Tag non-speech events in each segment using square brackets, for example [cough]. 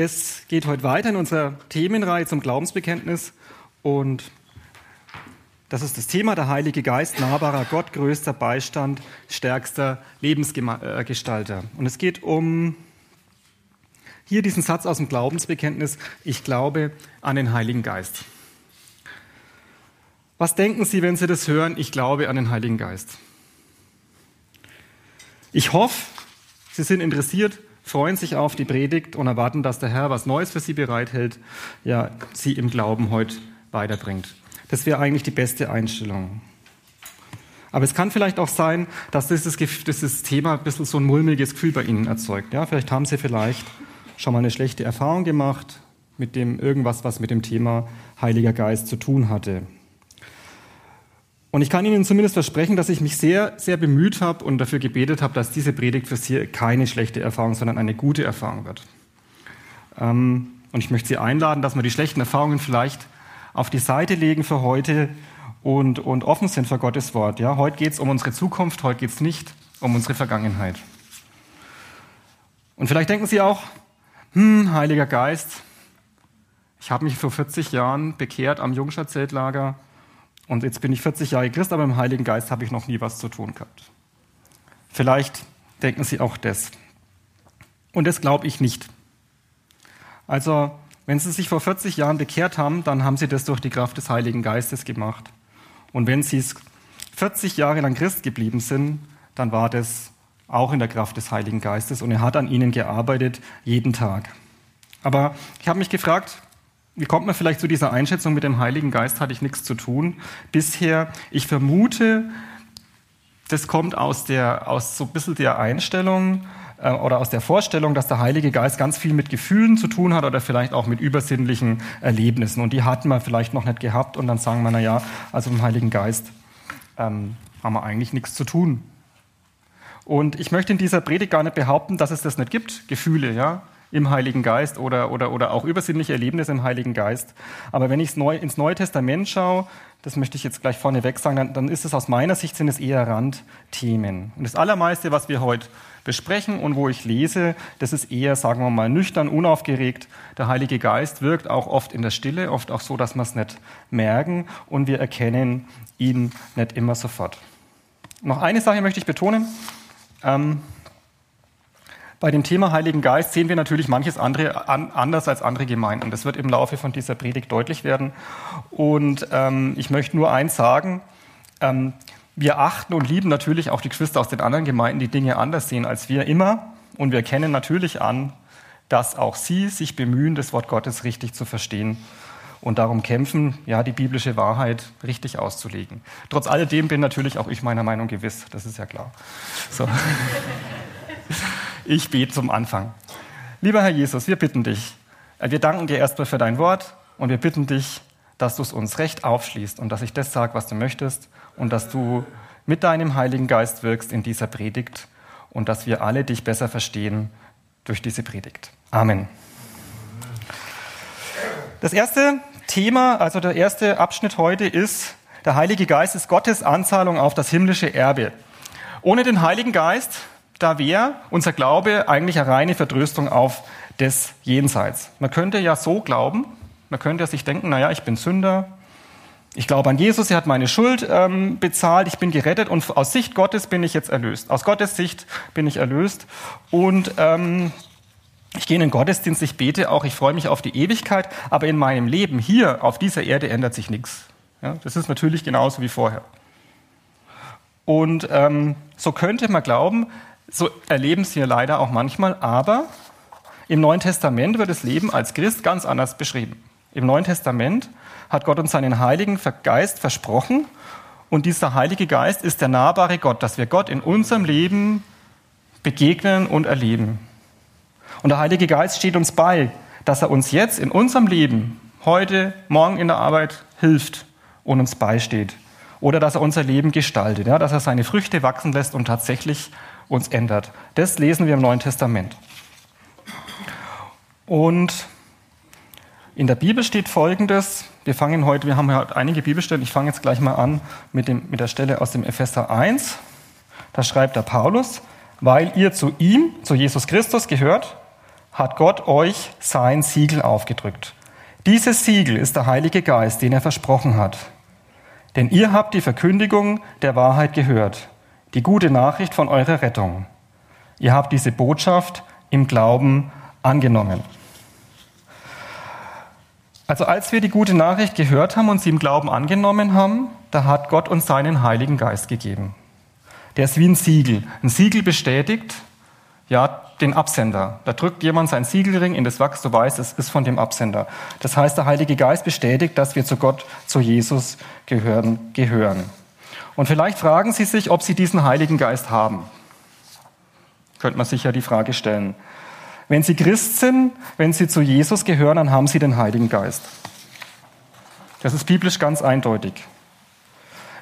Es geht heute weiter in unserer Themenreihe zum Glaubensbekenntnis und das ist das Thema der Heilige Geist, nahbarer Gott, größter Beistand, stärkster Lebensgestalter. Und es geht um hier diesen Satz aus dem Glaubensbekenntnis, ich glaube an den Heiligen Geist. Was denken Sie, wenn Sie das hören, ich glaube an den Heiligen Geist? Ich hoffe, Sie sind interessiert, freuen sich auf die Predigt und erwarten, dass der Herr was Neues für Sie bereithält, ja, Sie im Glauben heute weiterbringt. Das wäre eigentlich die beste Einstellung. Aber es kann vielleicht auch sein, dass dieses, dieses Thema ein bisschen so ein mulmiges Gefühl bei Ihnen erzeugt. Ja, vielleicht haben Sie vielleicht schon mal eine schlechte Erfahrung gemacht mit dem irgendwas, was mit dem Thema Heiliger Geist zu tun hatte. Und ich kann Ihnen zumindest versprechen, dass ich mich sehr, sehr bemüht habe und dafür gebetet habe, dass diese Predigt für Sie keine schlechte Erfahrung, sondern eine gute Erfahrung wird. Ähm, und ich möchte Sie einladen, dass wir die schlechten Erfahrungen vielleicht auf die Seite legen für heute und, und offen sind für Gottes Wort. Ja, heute geht es um unsere Zukunft, heute geht es nicht um unsere Vergangenheit. Und vielleicht denken Sie auch, hm, Heiliger Geist, ich habe mich vor 40 Jahren bekehrt am Jungschatzeltlager und jetzt bin ich 40 Jahre Christ, aber im Heiligen Geist habe ich noch nie was zu tun gehabt. Vielleicht denken Sie auch das. Und das glaube ich nicht. Also, wenn Sie sich vor 40 Jahren bekehrt haben, dann haben Sie das durch die Kraft des Heiligen Geistes gemacht. Und wenn Sie 40 Jahre lang Christ geblieben sind, dann war das auch in der Kraft des Heiligen Geistes und er hat an Ihnen gearbeitet, jeden Tag. Aber ich habe mich gefragt, wie kommt man vielleicht zu dieser Einschätzung, mit dem Heiligen Geist hatte ich nichts zu tun bisher? Ich vermute, das kommt aus, der, aus so ein bisschen der Einstellung äh, oder aus der Vorstellung, dass der Heilige Geist ganz viel mit Gefühlen zu tun hat oder vielleicht auch mit übersinnlichen Erlebnissen. Und die hatten wir vielleicht noch nicht gehabt und dann sagen wir, na ja, also mit dem Heiligen Geist ähm, haben wir eigentlich nichts zu tun. Und ich möchte in dieser Predigt gar nicht behaupten, dass es das nicht gibt, Gefühle, ja im Heiligen Geist oder, oder, oder auch übersinnliche Erlebnisse im Heiligen Geist. Aber wenn ich ins Neue Testament schaue, das möchte ich jetzt gleich vorneweg sagen, dann, dann ist es aus meiner Sicht sind es eher Randthemen. Und das Allermeiste, was wir heute besprechen und wo ich lese, das ist eher, sagen wir mal, nüchtern, unaufgeregt. Der Heilige Geist wirkt auch oft in der Stille, oft auch so, dass wir es nicht merken und wir erkennen ihn nicht immer sofort. Noch eine Sache möchte ich betonen. Ähm, bei dem Thema Heiligen Geist sehen wir natürlich manches andere an, anders als andere Gemeinden. Das wird im Laufe von dieser Predigt deutlich werden. Und ähm, ich möchte nur eins sagen. Ähm, wir achten und lieben natürlich auch die Geschwister aus den anderen Gemeinden, die Dinge anders sehen als wir immer. Und wir erkennen natürlich an, dass auch sie sich bemühen, das Wort Gottes richtig zu verstehen und darum kämpfen, ja, die biblische Wahrheit richtig auszulegen. Trotz alledem bin natürlich auch ich meiner Meinung gewiss, das ist ja klar. So. [laughs] Ich bete zum Anfang. Lieber Herr Jesus, wir bitten dich, äh, wir danken dir erstmal für dein Wort und wir bitten dich, dass du es uns recht aufschließt und dass ich das sage, was du möchtest und dass du mit deinem Heiligen Geist wirkst in dieser Predigt und dass wir alle dich besser verstehen durch diese Predigt. Amen. Das erste Thema, also der erste Abschnitt heute ist, der Heilige Geist ist Gottes Anzahlung auf das himmlische Erbe. Ohne den Heiligen Geist da wäre unser Glaube eigentlich eine reine Vertröstung auf des Jenseits. Man könnte ja so glauben, man könnte sich denken, naja, ich bin Sünder, ich glaube an Jesus, er hat meine Schuld ähm, bezahlt, ich bin gerettet und aus Sicht Gottes bin ich jetzt erlöst. Aus Gottes Sicht bin ich erlöst und ähm, ich gehe in den Gottesdienst, ich bete auch, ich freue mich auf die Ewigkeit, aber in meinem Leben hier auf dieser Erde ändert sich nichts. Ja, das ist natürlich genauso wie vorher. Und ähm, so könnte man glauben, so erleben es wir leider auch manchmal, aber im Neuen Testament wird das Leben als Christ ganz anders beschrieben. Im Neuen Testament hat Gott uns seinen Heiligen Geist versprochen und dieser Heilige Geist ist der nahbare Gott, dass wir Gott in unserem Leben begegnen und erleben. Und der Heilige Geist steht uns bei, dass er uns jetzt in unserem Leben, heute, morgen in der Arbeit, hilft und uns beisteht. Oder dass er unser Leben gestaltet, ja, dass er seine Früchte wachsen lässt und tatsächlich uns ändert. Das lesen wir im Neuen Testament. Und in der Bibel steht Folgendes. Wir fangen heute, wir haben ja einige Bibelstellen. Ich fange jetzt gleich mal an mit, dem, mit der Stelle aus dem Epheser 1. Da schreibt der Paulus, weil ihr zu ihm, zu Jesus Christus gehört, hat Gott euch sein Siegel aufgedrückt. Dieses Siegel ist der Heilige Geist, den er versprochen hat. Denn ihr habt die Verkündigung der Wahrheit gehört, die gute Nachricht von eurer Rettung. Ihr habt diese Botschaft im Glauben angenommen. Also als wir die gute Nachricht gehört haben und sie im Glauben angenommen haben, da hat Gott uns seinen Heiligen Geist gegeben. Der ist wie ein Siegel. Ein Siegel bestätigt, ja, den Absender. Da drückt jemand sein Siegelring in das Wachs, du weißt, es ist von dem Absender. Das heißt, der Heilige Geist bestätigt, dass wir zu Gott, zu Jesus gehören. gehören. Und vielleicht fragen Sie sich, ob Sie diesen Heiligen Geist haben. Könnte man sich ja die Frage stellen. Wenn Sie Christ sind, wenn Sie zu Jesus gehören, dann haben Sie den Heiligen Geist. Das ist biblisch ganz eindeutig.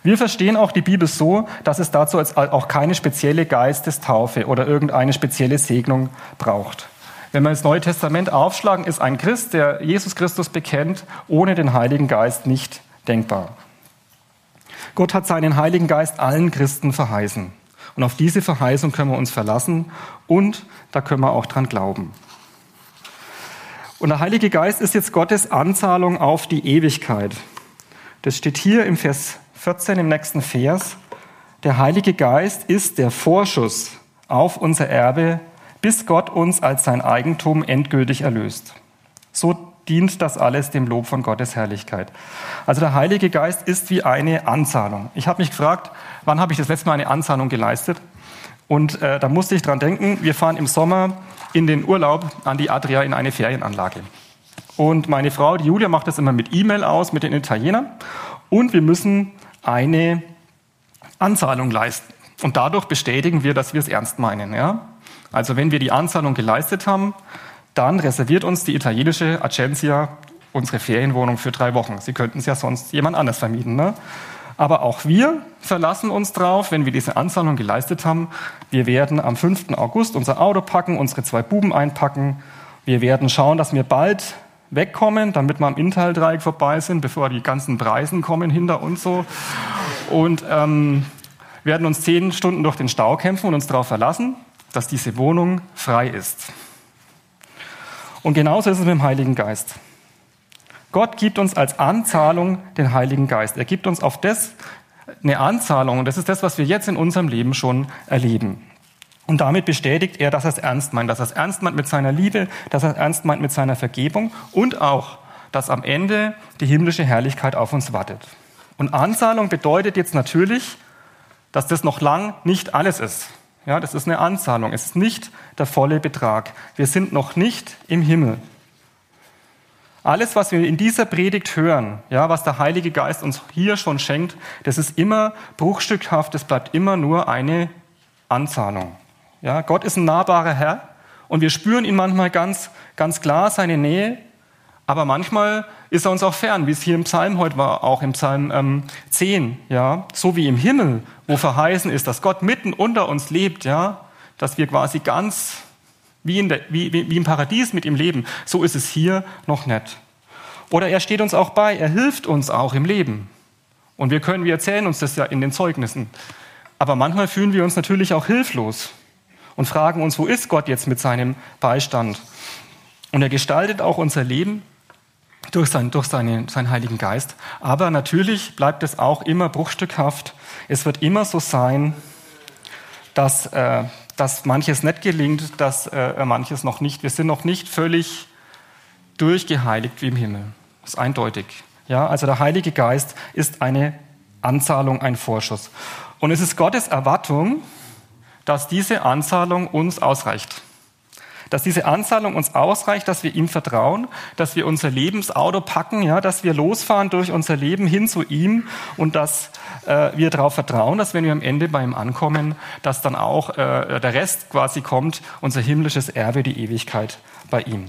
Wir verstehen auch die Bibel so, dass es dazu auch keine spezielle Geistestaufe oder irgendeine spezielle Segnung braucht. Wenn wir das Neue Testament aufschlagen, ist ein Christ, der Jesus Christus bekennt, ohne den Heiligen Geist nicht denkbar. Gott hat seinen Heiligen Geist allen Christen verheißen. Und auf diese Verheißung können wir uns verlassen und da können wir auch dran glauben. Und der Heilige Geist ist jetzt Gottes Anzahlung auf die Ewigkeit. Das steht hier im Vers 14 im nächsten Vers. Der Heilige Geist ist der Vorschuss auf unser Erbe, bis Gott uns als sein Eigentum endgültig erlöst. So dient das alles dem Lob von Gottes Herrlichkeit. Also der Heilige Geist ist wie eine Anzahlung. Ich habe mich gefragt, wann habe ich das letzte Mal eine Anzahlung geleistet? Und äh, da musste ich dran denken, wir fahren im Sommer in den Urlaub an die Adria in eine Ferienanlage. Und meine Frau, die Julia, macht das immer mit E-Mail aus, mit den Italienern. Und wir müssen eine Anzahlung leisten. Und dadurch bestätigen wir, dass wir es ernst meinen. Ja? Also wenn wir die Anzahlung geleistet haben, dann reserviert uns die italienische Agencia unsere Ferienwohnung für drei Wochen. Sie könnten es ja sonst jemand anders vermieten. Ne? Aber auch wir verlassen uns drauf, wenn wir diese Anzahlung geleistet haben. Wir werden am 5. August unser Auto packen, unsere zwei Buben einpacken. Wir werden schauen, dass wir bald wegkommen, damit wir am Inntal-Dreieck vorbei sind, bevor die ganzen Preisen kommen hinter uns so. Und ähm, werden uns zehn Stunden durch den Stau kämpfen und uns darauf verlassen, dass diese Wohnung frei ist. Und genauso ist es mit dem Heiligen Geist. Gott gibt uns als Anzahlung den Heiligen Geist. Er gibt uns auf das eine Anzahlung und das ist das, was wir jetzt in unserem Leben schon erleben. Und damit bestätigt er, dass er es ernst meint, dass er es ernst meint mit seiner Liebe, dass er es ernst meint mit seiner Vergebung und auch, dass am Ende die himmlische Herrlichkeit auf uns wartet. Und Anzahlung bedeutet jetzt natürlich, dass das noch lang nicht alles ist. Ja, das ist eine Anzahlung. Es ist nicht der volle Betrag. Wir sind noch nicht im Himmel. Alles, was wir in dieser Predigt hören, ja, was der Heilige Geist uns hier schon schenkt, das ist immer bruchstückhaft, das bleibt immer nur eine Anzahlung. Ja, Gott ist ein nahbarer Herr und wir spüren ihn manchmal ganz, ganz klar, seine Nähe, aber manchmal ist er uns auch fern, wie es hier im Psalm heute war, auch im Psalm ähm, 10, ja, so wie im Himmel, wo verheißen ist, dass Gott mitten unter uns lebt, ja, dass wir quasi ganz wie, der, wie, wie, wie im Paradies mit ihm leben. So ist es hier noch nicht. Oder er steht uns auch bei, er hilft uns auch im Leben. Und wir können, wir erzählen uns das ja in den Zeugnissen. Aber manchmal fühlen wir uns natürlich auch hilflos und fragen uns, wo ist Gott jetzt mit seinem Beistand? Und er gestaltet auch unser Leben durch, sein, durch seine, seinen Heiligen Geist. Aber natürlich bleibt es auch immer bruchstückhaft. Es wird immer so sein, dass, äh, dass manches nicht gelingt, dass äh, manches noch nicht. Wir sind noch nicht völlig durchgeheiligt wie im Himmel. Das ist eindeutig. Ja, also der Heilige Geist ist eine Anzahlung, ein Vorschuss. Und es ist Gottes Erwartung, dass diese Anzahlung uns ausreicht dass diese Anzahlung uns ausreicht, dass wir ihm vertrauen, dass wir unser Lebensauto packen, ja, dass wir losfahren durch unser Leben hin zu ihm und dass äh, wir darauf vertrauen, dass wenn wir am Ende bei ihm ankommen, dass dann auch äh, der Rest quasi kommt, unser himmlisches Erbe, die Ewigkeit bei ihm.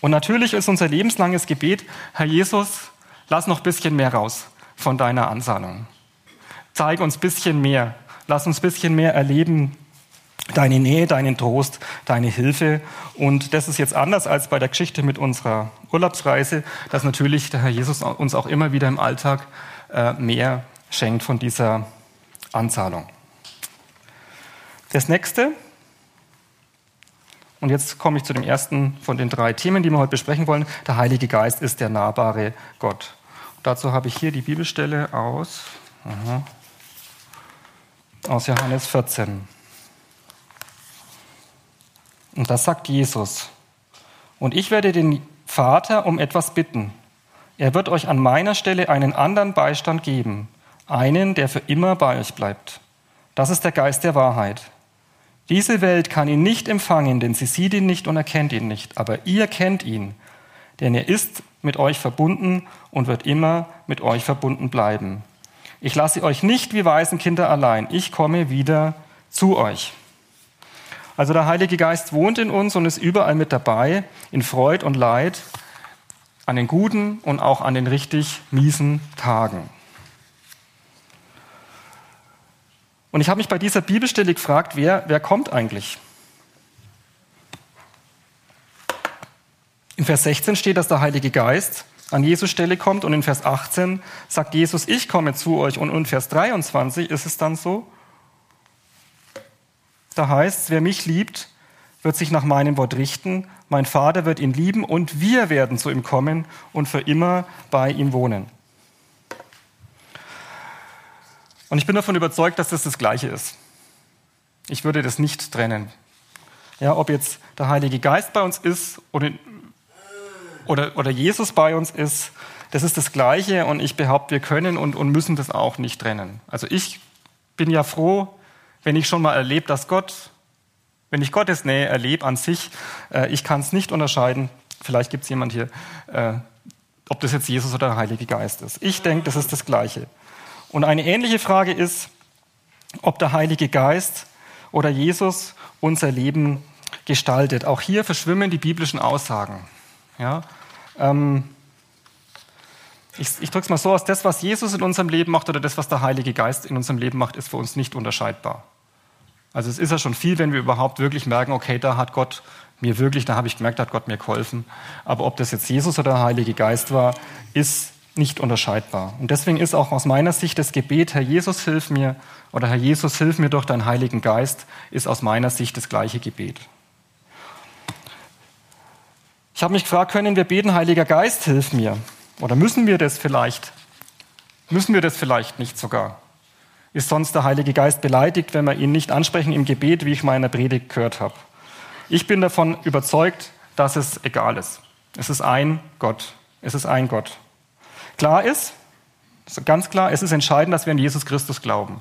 Und natürlich ist unser lebenslanges Gebet, Herr Jesus, lass noch ein bisschen mehr raus von deiner Ansammlung. Zeig uns ein bisschen mehr. Lass uns ein bisschen mehr erleben, deine Nähe, deinen Trost, deine Hilfe. Und das ist jetzt anders als bei der Geschichte mit unserer Urlaubsreise, dass natürlich der Herr Jesus uns auch immer wieder im Alltag äh, mehr schenkt von dieser Anzahlung. Das nächste, und jetzt komme ich zu dem ersten von den drei Themen, die wir heute besprechen wollen. Der Heilige Geist ist der nahbare Gott. Und dazu habe ich hier die Bibelstelle aus, aha, aus Johannes 14. Und das sagt Jesus. Und ich werde den Vater um etwas bitten. Er wird euch an meiner Stelle einen anderen Beistand geben, einen, der für immer bei euch bleibt. Das ist der Geist der Wahrheit. Diese Welt kann ihn nicht empfangen, denn sie sieht ihn nicht und erkennt ihn nicht. Aber ihr kennt ihn, denn er ist mit euch verbunden und wird immer mit euch verbunden bleiben. Ich lasse euch nicht wie Waisenkinder allein. Ich komme wieder zu euch. Also der Heilige Geist wohnt in uns und ist überall mit dabei, in Freud und Leid, an den guten und auch an den richtig miesen Tagen. Und ich habe mich bei dieser Bibelstelle gefragt, wer, wer kommt eigentlich? In Vers 16 steht, dass der Heilige Geist an Jesus Stelle kommt und in Vers 18 sagt Jesus, ich komme zu euch und in Vers 23 ist es dann so, da heißt es, wer mich liebt, wird sich nach meinem Wort richten, mein Vater wird ihn lieben und wir werden zu ihm kommen und für immer bei ihm wohnen. Und ich bin davon überzeugt, dass das das Gleiche ist. Ich würde das nicht trennen. Ja, ob jetzt der Heilige Geist bei uns ist oder, oder, oder Jesus bei uns ist, das ist das Gleiche und ich behaupte, wir können und, und müssen das auch nicht trennen. Also ich bin ja froh, wenn ich schon mal erlebe, dass Gott, wenn ich Gottes Nähe erlebe an sich, äh, ich kann es nicht unterscheiden, vielleicht gibt es jemand hier, äh, ob das jetzt Jesus oder der Heilige Geist ist. Ich denke, das ist das Gleiche. Und eine ähnliche Frage ist, ob der Heilige Geist oder Jesus unser Leben gestaltet. Auch hier verschwimmen die biblischen Aussagen. Ja, ähm, ich, ich drücke es mal so aus, das, was Jesus in unserem Leben macht oder das, was der Heilige Geist in unserem Leben macht, ist für uns nicht unterscheidbar. Also es ist ja schon viel, wenn wir überhaupt wirklich merken, okay, da hat Gott mir wirklich, da habe ich gemerkt, da hat Gott mir geholfen. Aber ob das jetzt Jesus oder der Heilige Geist war, ist nicht unterscheidbar. Und deswegen ist auch aus meiner Sicht das Gebet, Herr Jesus, hilf mir, oder Herr Jesus, hilf mir durch deinen Heiligen Geist, ist aus meiner Sicht das gleiche Gebet. Ich habe mich gefragt, können wir beten, Heiliger Geist, hilf mir? Oder müssen wir das vielleicht? Müssen wir das vielleicht nicht sogar? Ist sonst der Heilige Geist beleidigt, wenn wir ihn nicht ansprechen im Gebet, wie ich meiner Predigt gehört habe? Ich bin davon überzeugt, dass es egal ist. Es ist ein Gott. Es ist ein Gott. Klar ist, ganz klar, es ist entscheidend, dass wir an Jesus Christus glauben.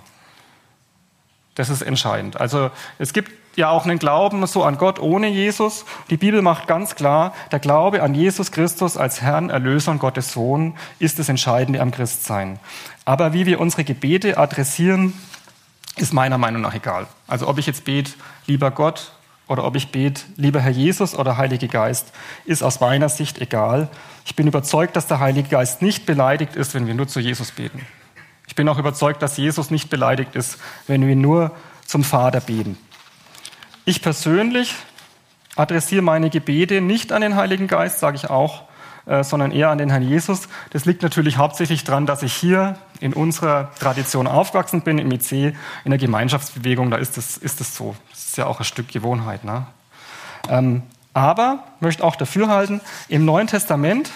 Das ist entscheidend. Also es gibt ja auch einen Glauben so an Gott ohne Jesus. Die Bibel macht ganz klar, der Glaube an Jesus Christus als Herrn, Erlöser und Gottes Sohn ist das Entscheidende am Christsein. Aber wie wir unsere Gebete adressieren, ist meiner Meinung nach egal. Also ob ich jetzt bete, lieber Gott, oder ob ich bete, lieber Herr Jesus oder Heilige Geist, ist aus meiner Sicht egal. Ich bin überzeugt, dass der Heilige Geist nicht beleidigt ist, wenn wir nur zu Jesus beten. Ich bin auch überzeugt, dass Jesus nicht beleidigt ist, wenn wir nur zum Vater beten. Ich persönlich adressiere meine Gebete nicht an den Heiligen Geist, sage ich auch, äh, sondern eher an den Herrn Jesus. Das liegt natürlich hauptsächlich daran, dass ich hier in unserer Tradition aufgewachsen bin, im IC, in der Gemeinschaftsbewegung, da ist es ist das so. Das ist ja auch ein Stück Gewohnheit. Ne? Ähm, aber möchte auch dafür halten, im Neuen Testament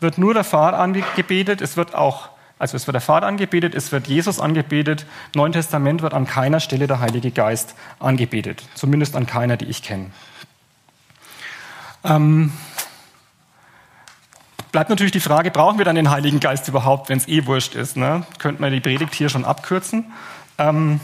wird nur der Vater angebetet, es wird auch, also es wird der Vater angebetet, es wird Jesus angebetet. Im Neuen Testament wird an keiner Stelle der Heilige Geist angebetet, zumindest an keiner, die ich kenne. Ähm, bleibt natürlich die Frage, brauchen wir dann den Heiligen Geist überhaupt, wenn es eh wurscht ist? Ne? Könnte man die Predigt hier schon abkürzen? Ähm,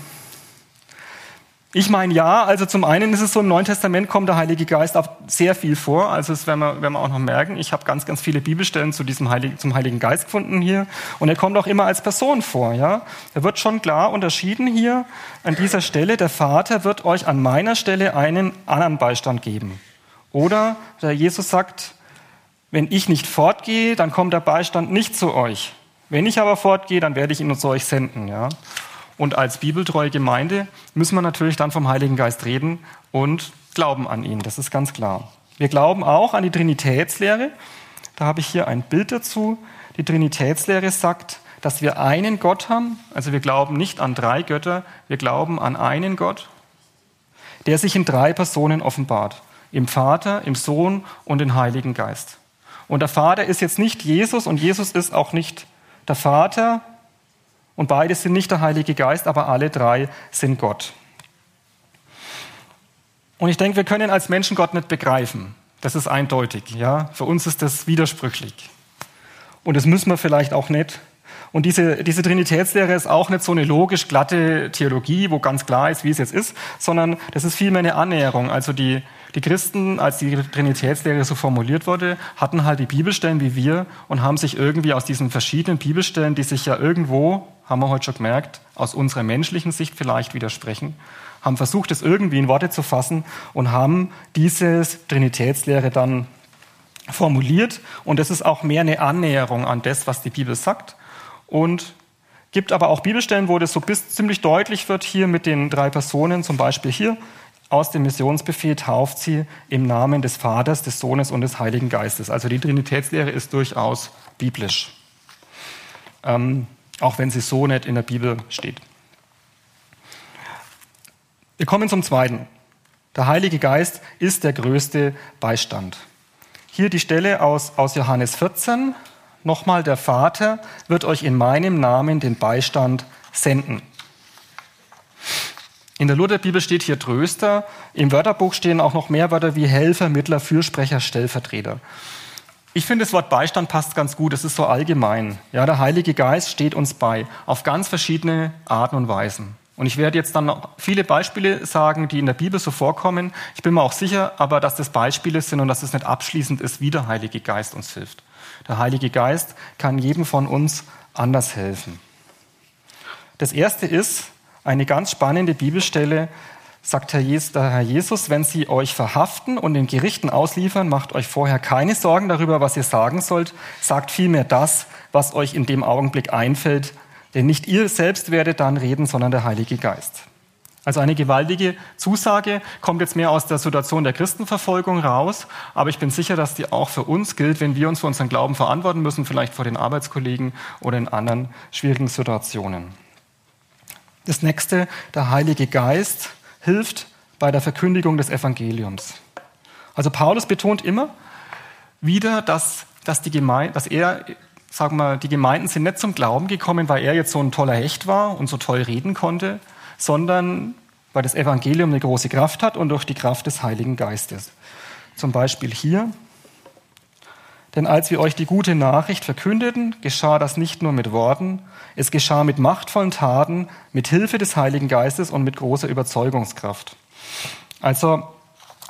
ich meine ja, also zum einen ist es so, im Neuen Testament kommt der Heilige Geist auch sehr viel vor. Also das werden wir, werden wir auch noch merken. Ich habe ganz, ganz viele Bibelstellen zu diesem Heiligen, zum Heiligen Geist gefunden hier. Und er kommt auch immer als Person vor. Ja? Er wird schon klar unterschieden hier an dieser Stelle. Der Vater wird euch an meiner Stelle einen anderen Beistand geben. Oder der Jesus sagt, wenn ich nicht fortgehe, dann kommt der Beistand nicht zu euch. Wenn ich aber fortgehe, dann werde ich ihn zu euch senden. Ja? Und als bibeltreue Gemeinde müssen wir natürlich dann vom Heiligen Geist reden und glauben an ihn. Das ist ganz klar. Wir glauben auch an die Trinitätslehre. Da habe ich hier ein Bild dazu. Die Trinitätslehre sagt, dass wir einen Gott haben. Also wir glauben nicht an drei Götter, wir glauben an einen Gott, der sich in drei Personen offenbart. Im Vater, im Sohn und im Heiligen Geist. Und der Vater ist jetzt nicht Jesus und Jesus ist auch nicht der Vater und beide sind nicht der Heilige Geist, aber alle drei sind Gott. Und ich denke, wir können als Menschen Gott nicht begreifen. Das ist eindeutig. Ja? Für uns ist das widersprüchlich. Und das müssen wir vielleicht auch nicht. Und diese, diese Trinitätslehre ist auch nicht so eine logisch glatte Theologie, wo ganz klar ist, wie es jetzt ist, sondern das ist vielmehr eine Annäherung. Also die, die Christen, als die Trinitätslehre so formuliert wurde, hatten halt die Bibelstellen wie wir und haben sich irgendwie aus diesen verschiedenen Bibelstellen, die sich ja irgendwo, haben wir heute schon gemerkt, aus unserer menschlichen Sicht vielleicht widersprechen, haben versucht, es irgendwie in Worte zu fassen und haben diese Trinitätslehre dann formuliert. Und es ist auch mehr eine Annäherung an das, was die Bibel sagt. Und gibt aber auch Bibelstellen, wo das so bis ziemlich deutlich wird, hier mit den drei Personen, zum Beispiel hier, aus dem Missionsbefehl tauft sie im Namen des Vaters, des Sohnes und des Heiligen Geistes. Also die Trinitätslehre ist durchaus biblisch, ähm, auch wenn sie so nicht in der Bibel steht. Wir kommen zum Zweiten. Der Heilige Geist ist der größte Beistand. Hier die Stelle aus, aus Johannes 14. Nochmal, der Vater wird euch in meinem Namen den Beistand senden. In der Lutherbibel steht hier Tröster. Im Wörterbuch stehen auch noch mehr Wörter wie Helfer, Mittler, Fürsprecher, Stellvertreter. Ich finde, das Wort Beistand passt ganz gut. Es ist so allgemein. Ja, der Heilige Geist steht uns bei auf ganz verschiedene Arten und Weisen. Und ich werde jetzt dann noch viele Beispiele sagen, die in der Bibel so vorkommen. Ich bin mir auch sicher, aber dass das Beispiele sind und dass es nicht abschließend ist, wie der Heilige Geist uns hilft. Der Heilige Geist kann jedem von uns anders helfen. Das erste ist, eine ganz spannende Bibelstelle sagt der Herr Jesus, wenn sie euch verhaften und den Gerichten ausliefern, macht euch vorher keine Sorgen darüber, was ihr sagen sollt, sagt vielmehr das, was euch in dem Augenblick einfällt, denn nicht ihr selbst werdet dann reden, sondern der Heilige Geist. Also eine gewaltige Zusage kommt jetzt mehr aus der Situation der Christenverfolgung raus, aber ich bin sicher, dass die auch für uns gilt, wenn wir uns für unseren Glauben verantworten müssen, vielleicht vor den Arbeitskollegen oder in anderen schwierigen Situationen. Das nächste, der Heilige Geist hilft bei der Verkündigung des Evangeliums. Also Paulus betont immer wieder, dass, dass, die Gemeinde, dass er, sagen wir, die Gemeinden sind nicht zum Glauben gekommen, weil er jetzt so ein toller Hecht war und so toll reden konnte, sondern weil das Evangelium eine große Kraft hat und durch die Kraft des Heiligen Geistes. Zum Beispiel hier denn als wir euch die gute Nachricht verkündeten, geschah das nicht nur mit Worten, es geschah mit machtvollen Taten, mit Hilfe des Heiligen Geistes und mit großer Überzeugungskraft. Also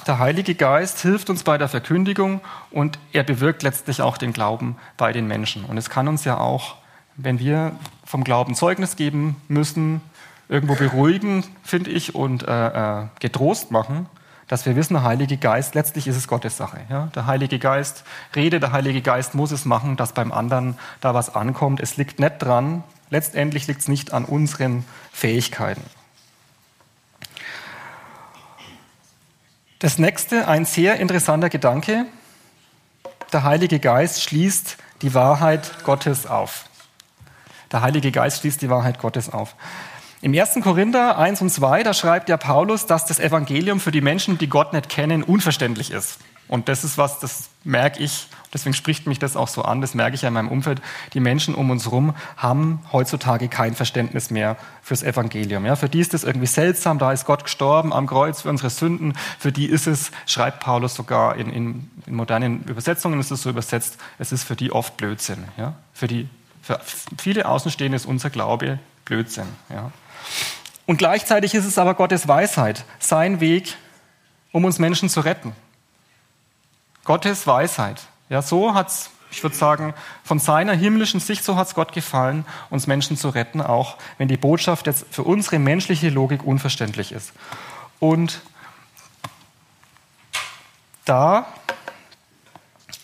der Heilige Geist hilft uns bei der Verkündigung und er bewirkt letztlich auch den Glauben bei den Menschen. Und es kann uns ja auch, wenn wir vom Glauben Zeugnis geben müssen, irgendwo beruhigen, finde ich, und äh, äh getrost machen, dass wir wissen, der Heilige Geist, letztlich ist es Gottes Sache. Ja? Der Heilige Geist redet, der Heilige Geist muss es machen, dass beim anderen da was ankommt. Es liegt nicht dran, letztendlich liegt es nicht an unseren Fähigkeiten. Das nächste, ein sehr interessanter Gedanke. Der Heilige Geist schließt die Wahrheit Gottes auf. Der Heilige Geist schließt die Wahrheit Gottes auf. Im 1. Korinther 1 und 2, da schreibt ja Paulus, dass das Evangelium für die Menschen, die Gott nicht kennen, unverständlich ist. Und das ist was, das merke ich, deswegen spricht mich das auch so an, das merke ich ja in meinem Umfeld. Die Menschen um uns herum haben heutzutage kein Verständnis mehr fürs Evangelium. Ja, für die ist das irgendwie seltsam, da ist Gott gestorben am Kreuz für unsere Sünden. Für die ist es, schreibt Paulus sogar in, in, in modernen Übersetzungen, ist es so übersetzt, es ist für die oft Blödsinn. Ja? Für, die, für viele Außenstehende ist unser Glaube Blödsinn. Ja? Und gleichzeitig ist es aber Gottes Weisheit, sein Weg, um uns Menschen zu retten. Gottes Weisheit. Ja, so hat's, ich würde sagen, von seiner himmlischen Sicht, so hat es Gott gefallen, uns Menschen zu retten, auch wenn die Botschaft jetzt für unsere menschliche Logik unverständlich ist. Und da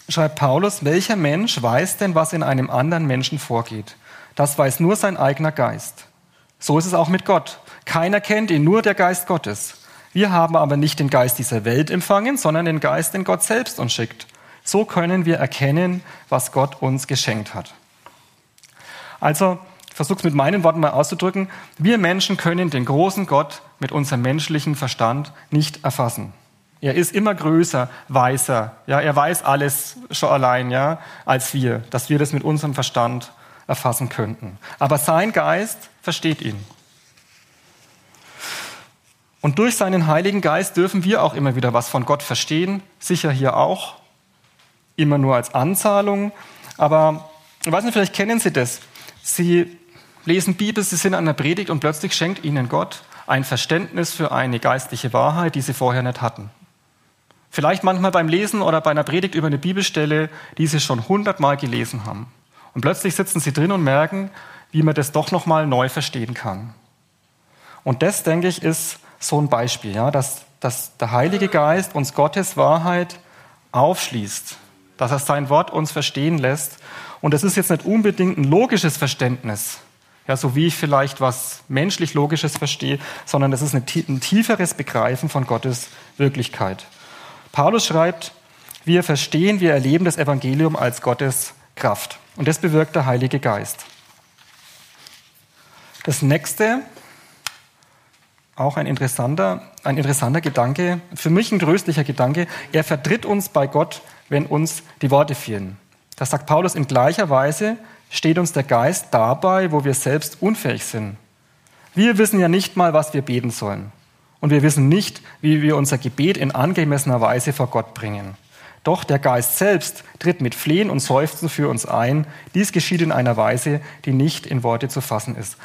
schreibt Paulus, welcher Mensch weiß denn, was in einem anderen Menschen vorgeht? Das weiß nur sein eigener Geist. So ist es auch mit Gott. Keiner kennt ihn, nur der Geist Gottes. Wir haben aber nicht den Geist dieser Welt empfangen, sondern den Geist, den Gott selbst uns schickt. So können wir erkennen, was Gott uns geschenkt hat. Also, ich versuche es mit meinen Worten mal auszudrücken. Wir Menschen können den großen Gott mit unserem menschlichen Verstand nicht erfassen. Er ist immer größer, weiser. Ja, er weiß alles schon allein, ja, als wir, dass wir das mit unserem Verstand erfassen könnten. Aber sein Geist versteht ihn. Und durch seinen Heiligen Geist dürfen wir auch immer wieder was von Gott verstehen. Sicher hier auch. Immer nur als Anzahlung. Aber ich weiß nicht, vielleicht kennen Sie das. Sie lesen Bibel, Sie sind an der Predigt und plötzlich schenkt Ihnen Gott ein Verständnis für eine geistliche Wahrheit, die Sie vorher nicht hatten. Vielleicht manchmal beim Lesen oder bei einer Predigt über eine Bibelstelle, die Sie schon hundertmal gelesen haben. Und plötzlich sitzen Sie drin und merken, wie man das doch nochmal neu verstehen kann. Und das, denke ich, ist so ein Beispiel, ja, dass, dass der Heilige Geist uns Gottes Wahrheit aufschließt, dass er sein Wort uns verstehen lässt. Und das ist jetzt nicht unbedingt ein logisches Verständnis, ja, so wie ich vielleicht was menschlich Logisches verstehe, sondern das ist ein tieferes Begreifen von Gottes Wirklichkeit. Paulus schreibt, wir verstehen, wir erleben das Evangelium als Gottes Kraft. Und das bewirkt der Heilige Geist. Das nächste, auch ein interessanter, ein interessanter Gedanke, für mich ein tröstlicher Gedanke, er vertritt uns bei Gott, wenn uns die Worte fehlen. Das sagt Paulus in gleicher Weise, steht uns der Geist dabei, wo wir selbst unfähig sind. Wir wissen ja nicht mal, was wir beten sollen. Und wir wissen nicht, wie wir unser Gebet in angemessener Weise vor Gott bringen. Doch der Geist selbst tritt mit Flehen und Seufzen für uns ein. Dies geschieht in einer Weise, die nicht in Worte zu fassen ist.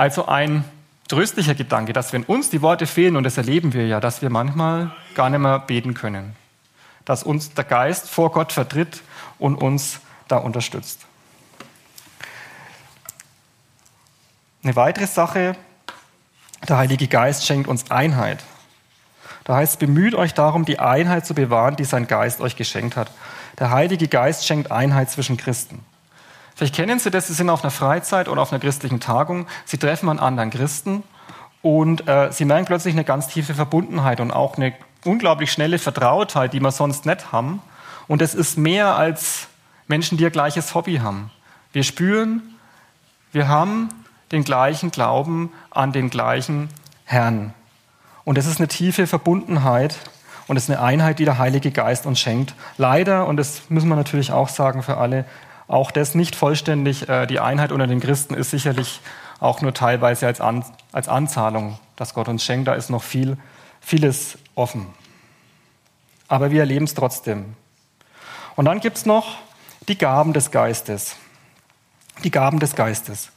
Also ein tröstlicher Gedanke, dass wenn uns die Worte fehlen, und das erleben wir ja, dass wir manchmal gar nicht mehr beten können. Dass uns der Geist vor Gott vertritt und uns da unterstützt. Eine weitere Sache, der Heilige Geist schenkt uns Einheit. Da heißt, bemüht euch darum, die Einheit zu bewahren, die sein Geist euch geschenkt hat. Der Heilige Geist schenkt Einheit zwischen Christen. Vielleicht kennen Sie das, Sie sind auf einer Freizeit oder auf einer christlichen Tagung, Sie treffen einen anderen Christen und äh, Sie merken plötzlich eine ganz tiefe Verbundenheit und auch eine unglaublich schnelle Vertrautheit, die wir sonst nicht haben. Und es ist mehr als Menschen, die ihr gleiches Hobby haben. Wir spüren, wir haben den gleichen Glauben an den gleichen Herrn. Und es ist eine tiefe Verbundenheit und es ist eine Einheit, die der Heilige Geist uns schenkt. Leider, und das müssen wir natürlich auch sagen für alle, auch das nicht vollständig. Äh, die Einheit unter den Christen ist sicherlich auch nur teilweise als, An als Anzahlung, dass Gott uns schenkt. Da ist noch viel, vieles offen. Aber wir erleben es trotzdem. Und dann gibt es noch die Gaben des Geistes. Die Gaben des Geistes.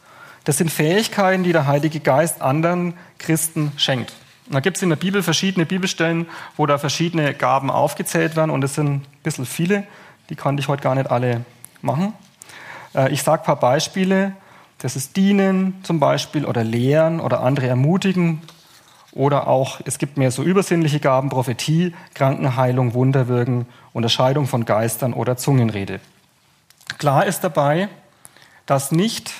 Das sind Fähigkeiten, die der Heilige Geist anderen Christen schenkt. Und da gibt es in der Bibel verschiedene Bibelstellen, wo da verschiedene Gaben aufgezählt werden. Und es sind ein bisschen viele. Die kann ich heute gar nicht alle machen. Äh, ich sage ein paar Beispiele. Das ist Dienen zum Beispiel oder Lehren oder andere ermutigen. Oder auch, es gibt mehr so übersinnliche Gaben, Prophetie, Krankenheilung, Wunderwirken, Unterscheidung von Geistern oder Zungenrede. Klar ist dabei, dass nicht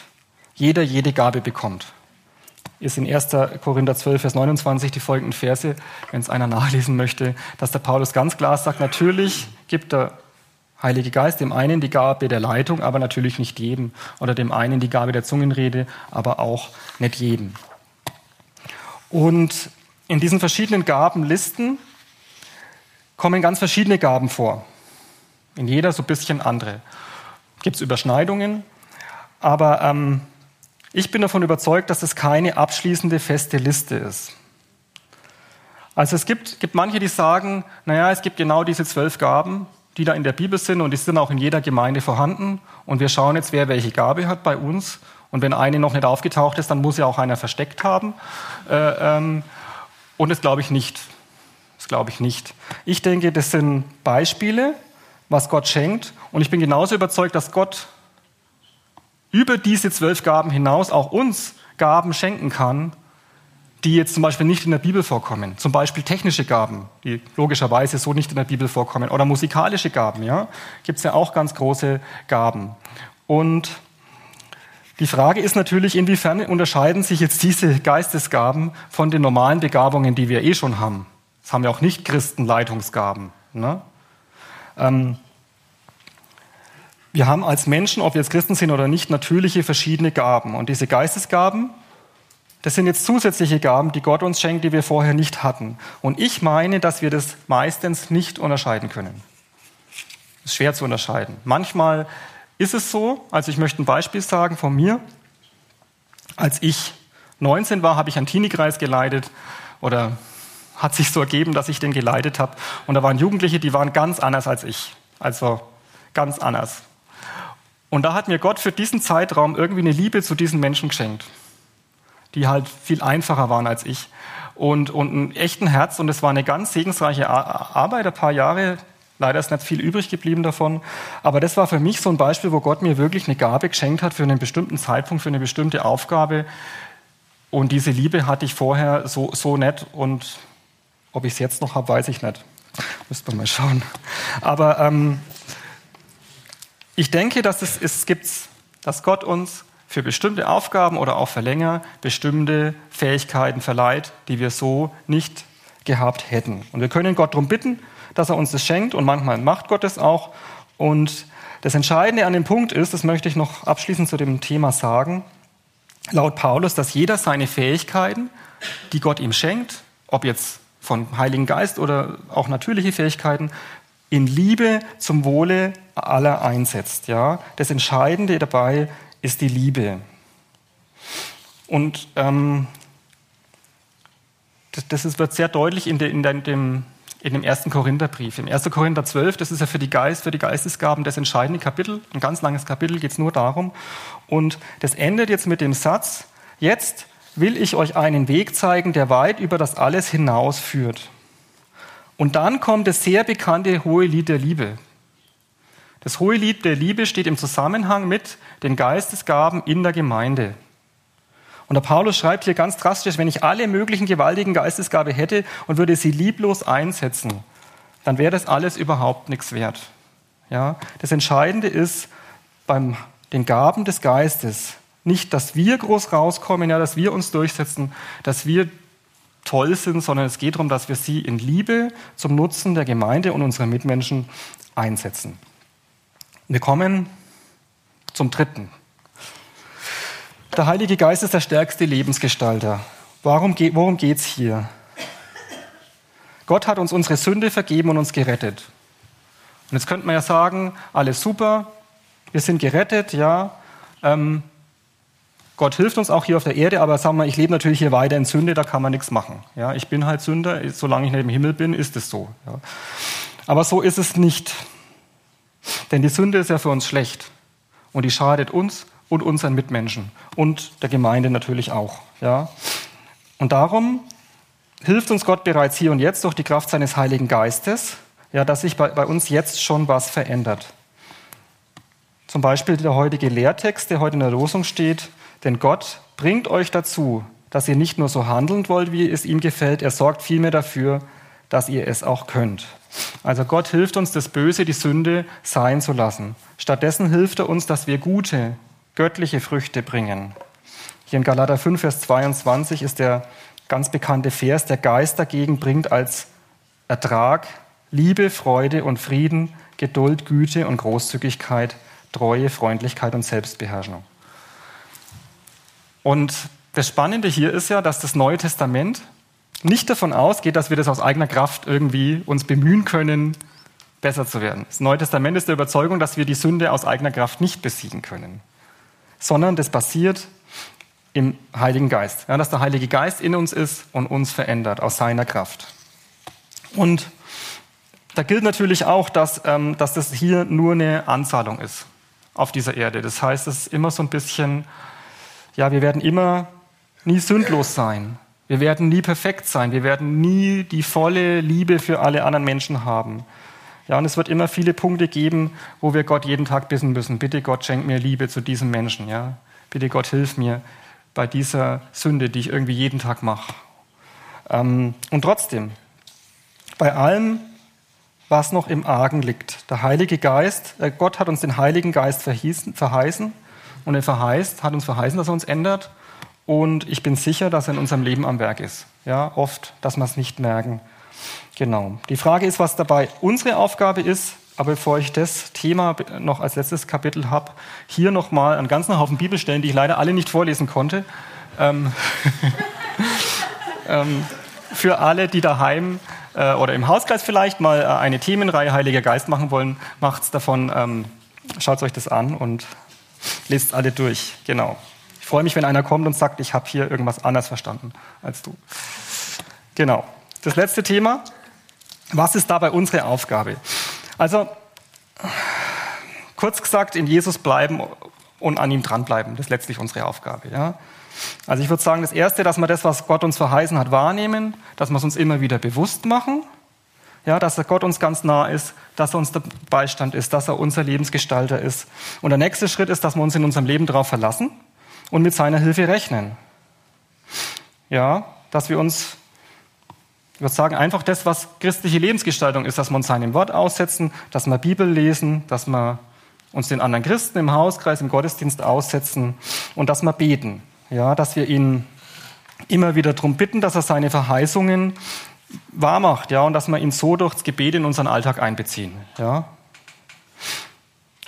jeder jede Gabe bekommt. Ist in 1. Korinther 12, Vers 29 die folgenden Verse, wenn es einer [laughs] nachlesen möchte, dass der Paulus ganz klar sagt, natürlich gibt der Heilige Geist dem einen die Gabe der Leitung, aber natürlich nicht jedem. Oder dem einen die Gabe der Zungenrede, aber auch nicht jedem. Und in diesen verschiedenen Gabenlisten kommen ganz verschiedene Gaben vor. In jeder so ein bisschen andere. Gibt es Überschneidungen, aber ähm, ich bin davon überzeugt, dass es keine abschließende feste Liste ist. Also es gibt, gibt manche, die sagen, naja, es gibt genau diese zwölf Gaben, die da in der Bibel sind und die sind auch in jeder Gemeinde vorhanden. Und wir schauen jetzt, wer welche Gabe hat bei uns. Und wenn eine noch nicht aufgetaucht ist, dann muss ja auch einer versteckt haben. Äh, ähm, und das glaube ich nicht. Das glaube ich nicht. Ich denke, das sind Beispiele, was Gott schenkt. Und ich bin genauso überzeugt, dass Gott über diese zwölf Gaben hinaus auch uns Gaben schenken kann, die jetzt zum Beispiel nicht in der Bibel vorkommen. Zum Beispiel technische Gaben, die logischerweise so nicht in der Bibel vorkommen. Oder musikalische Gaben, ja. Gibt es ja auch ganz große Gaben. Und die Frage ist natürlich, inwiefern unterscheiden sich jetzt diese Geistesgaben von den normalen Begabungen, die wir eh schon haben. Das haben ja auch Nicht-Christen Leitungsgaben. Ne? Ähm, wir haben als Menschen, ob wir jetzt Christen sind oder nicht, natürliche verschiedene Gaben. Und diese Geistesgaben, das sind jetzt zusätzliche Gaben, die Gott uns schenkt, die wir vorher nicht hatten. Und ich meine, dass wir das meistens nicht unterscheiden können. Ist schwer zu unterscheiden. Manchmal ist es so, also ich möchte ein Beispiel sagen von mir. Als ich 19 war, habe ich einen Teenie-Kreis geleitet oder hat sich so ergeben, dass ich den geleitet habe. Und da waren Jugendliche, die waren ganz anders als ich. Also ganz anders. Und da hat mir Gott für diesen Zeitraum irgendwie eine Liebe zu diesen Menschen geschenkt die halt viel einfacher waren als ich. Und, und ein echten Herz. Und es war eine ganz segensreiche Arbeit, ein paar Jahre. Leider ist nicht viel übrig geblieben davon. Aber das war für mich so ein Beispiel, wo Gott mir wirklich eine Gabe geschenkt hat für einen bestimmten Zeitpunkt, für eine bestimmte Aufgabe. Und diese Liebe hatte ich vorher so, so nett. Und ob ich es jetzt noch habe, weiß ich nicht. Müsste man mal schauen. Aber ähm, ich denke, dass es, es gibt, dass Gott uns für bestimmte Aufgaben oder auch für länger bestimmte Fähigkeiten verleiht, die wir so nicht gehabt hätten. Und wir können Gott darum bitten, dass er uns das schenkt und manchmal macht Gott es auch. Und das Entscheidende an dem Punkt ist, das möchte ich noch abschließend zu dem Thema sagen, laut Paulus, dass jeder seine Fähigkeiten, die Gott ihm schenkt, ob jetzt von Heiligen Geist oder auch natürliche Fähigkeiten, in Liebe zum Wohle aller einsetzt. Ja? Das Entscheidende dabei ist die Liebe. Und ähm, das, das ist, wird sehr deutlich in, de, in, de, in, dem, in dem ersten Korintherbrief. Im 1. Korinther 12, das ist ja für die, Geist, für die Geistesgaben das entscheidende Kapitel, ein ganz langes Kapitel, geht es nur darum. Und das endet jetzt mit dem Satz, jetzt will ich euch einen Weg zeigen, der weit über das alles hinausführt. Und dann kommt das sehr bekannte hohe Lied der Liebe. Das hohe Lied der Liebe steht im Zusammenhang mit den Geistesgaben in der Gemeinde. Und der Paulus schreibt hier ganz drastisch, wenn ich alle möglichen gewaltigen Geistesgabe hätte und würde sie lieblos einsetzen, dann wäre das alles überhaupt nichts wert. Ja, das Entscheidende ist beim den Gaben des Geistes nicht, dass wir groß rauskommen, ja, dass wir uns durchsetzen, dass wir toll sind, sondern es geht darum, dass wir sie in Liebe zum Nutzen der Gemeinde und unserer Mitmenschen einsetzen. Wir kommen zum dritten. Der Heilige Geist ist der stärkste Lebensgestalter. Warum, worum geht es hier? Gott hat uns unsere Sünde vergeben und uns gerettet. Und jetzt könnte man ja sagen, alles super, wir sind gerettet, ja. Ähm, Gott hilft uns auch hier auf der Erde, aber sagen wir, ich lebe natürlich hier weiter in Sünde, da kann man nichts machen. Ja, ich bin halt Sünder, solange ich nicht im Himmel bin, ist es so. Ja. Aber so ist es nicht. Denn die Sünde ist ja für uns schlecht und die schadet uns und unseren Mitmenschen und der Gemeinde natürlich auch. Ja? Und darum hilft uns Gott bereits hier und jetzt durch die Kraft seines Heiligen Geistes, ja, dass sich bei, bei uns jetzt schon was verändert. Zum Beispiel der heutige Lehrtext, der heute in der Losung steht, denn Gott bringt euch dazu, dass ihr nicht nur so handeln wollt, wie es ihm gefällt, er sorgt vielmehr dafür, dass ihr es auch könnt. Also Gott hilft uns, das Böse, die Sünde sein zu lassen. Stattdessen hilft er uns, dass wir gute, göttliche Früchte bringen. Hier in Galater 5, Vers 22 ist der ganz bekannte Vers, der Geist dagegen bringt als Ertrag Liebe, Freude und Frieden, Geduld, Güte und Großzügigkeit, Treue, Freundlichkeit und Selbstbeherrschung. Und das Spannende hier ist ja, dass das Neue Testament nicht davon ausgeht, dass wir das aus eigener Kraft irgendwie uns bemühen können, besser zu werden. Das Neue Testament ist der Überzeugung, dass wir die Sünde aus eigener Kraft nicht besiegen können, sondern das basiert im Heiligen Geist. Ja, dass der Heilige Geist in uns ist und uns verändert aus seiner Kraft. Und da gilt natürlich auch, dass, ähm, dass das hier nur eine Anzahlung ist auf dieser Erde. Das heißt, es ist immer so ein bisschen, ja, wir werden immer nie sündlos sein. Wir werden nie perfekt sein. Wir werden nie die volle Liebe für alle anderen Menschen haben. Ja, und es wird immer viele Punkte geben, wo wir Gott jeden Tag bitten müssen. Bitte Gott, schenk mir Liebe zu diesem Menschen. Ja, bitte Gott, hilf mir bei dieser Sünde, die ich irgendwie jeden Tag mache. Ähm, und trotzdem, bei allem, was noch im Argen liegt, der Heilige Geist, äh, Gott hat uns den Heiligen Geist verhießen, verheißen und er verheißt, hat uns verheißen, dass er uns ändert. Und ich bin sicher, dass er in unserem Leben am Werk ist. Ja, oft, dass wir es nicht merken. Genau. Die Frage ist, was dabei unsere Aufgabe ist. Aber bevor ich das Thema noch als letztes Kapitel habe, hier nochmal einen ganzen Haufen Bibelstellen, die ich leider alle nicht vorlesen konnte. Ähm, [laughs] ähm, für alle, die daheim äh, oder im Hauskreis vielleicht mal äh, eine Themenreihe Heiliger Geist machen wollen, macht's davon. Ähm, Schaut euch das an und lest alle durch. Genau. Freue mich, wenn einer kommt und sagt, ich habe hier irgendwas anders verstanden als du. Genau. Das letzte Thema. Was ist dabei unsere Aufgabe? Also, kurz gesagt, in Jesus bleiben und an ihm dranbleiben. Das ist letztlich unsere Aufgabe. Ja? Also ich würde sagen, das Erste, dass wir das, was Gott uns verheißen hat, wahrnehmen, dass wir es uns immer wieder bewusst machen, ja, dass Gott uns ganz nah ist, dass er uns der Beistand ist, dass er unser Lebensgestalter ist. Und der nächste Schritt ist, dass wir uns in unserem Leben darauf verlassen und mit seiner Hilfe rechnen. Ja, dass wir uns ich würde sagen, einfach das, was christliche Lebensgestaltung ist, dass wir uns seinem Wort aussetzen, dass wir Bibel lesen, dass wir uns den anderen Christen im Hauskreis, im Gottesdienst aussetzen und dass wir beten. Ja, dass wir ihn immer wieder darum bitten, dass er seine Verheißungen wahrmacht, ja, und dass wir ihn so durchs Gebet in unseren Alltag einbeziehen, ja.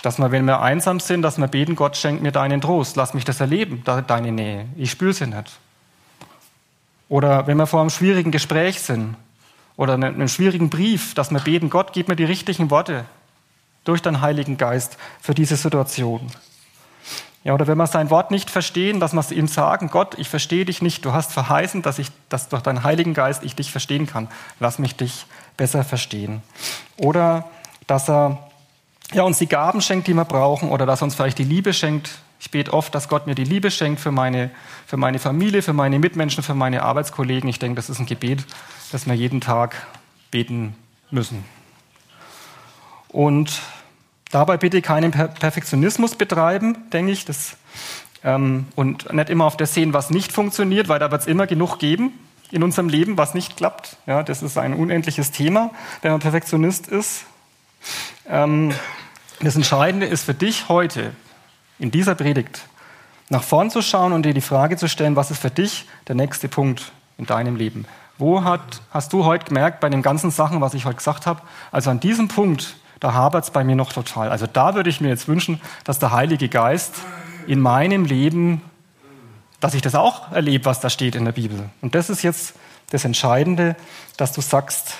Dass wir, wenn wir einsam sind, dass wir beten, Gott schenkt mir deinen Trost, lass mich das erleben, deine Nähe. Ich spüre sie nicht. Oder wenn wir vor einem schwierigen Gespräch sind oder einem schwierigen Brief, dass wir beten, Gott, gib mir die richtigen Worte durch deinen Heiligen Geist für diese Situation. Ja, oder wenn wir sein Wort nicht verstehen, dass wir es ihm sagen, Gott, ich verstehe dich nicht, du hast verheißen, dass ich, dass durch deinen Heiligen Geist ich dich verstehen kann. Lass mich dich besser verstehen. Oder dass er ja, uns die Gaben schenkt, die wir brauchen, oder dass er uns vielleicht die Liebe schenkt, ich bete oft, dass Gott mir die Liebe schenkt für meine, für meine Familie, für meine Mitmenschen, für meine Arbeitskollegen. Ich denke, das ist ein Gebet, das wir jeden Tag beten müssen. Und dabei bitte keinen Perfektionismus betreiben, denke ich, das, ähm, und nicht immer auf das sehen, was nicht funktioniert, weil da wird es immer genug geben in unserem Leben, was nicht klappt. Ja, das ist ein unendliches Thema, wenn man Perfektionist ist. Ähm, das Entscheidende ist für dich heute, in dieser Predigt nach vorn zu schauen und dir die Frage zu stellen, was ist für dich der nächste Punkt in deinem Leben? Wo hat, hast du heute gemerkt, bei den ganzen Sachen, was ich heute gesagt habe, also an diesem Punkt, da hapert es bei mir noch total. Also da würde ich mir jetzt wünschen, dass der Heilige Geist in meinem Leben, dass ich das auch erlebe, was da steht in der Bibel. Und das ist jetzt das Entscheidende, dass du sagst,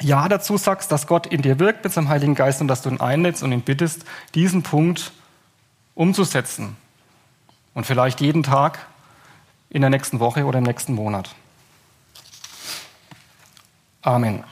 ja dazu sagst, dass Gott in dir wirkt mit seinem Heiligen Geist und dass du ihn einlädst und ihn bittest, diesen Punkt umzusetzen. Und vielleicht jeden Tag in der nächsten Woche oder im nächsten Monat. Amen.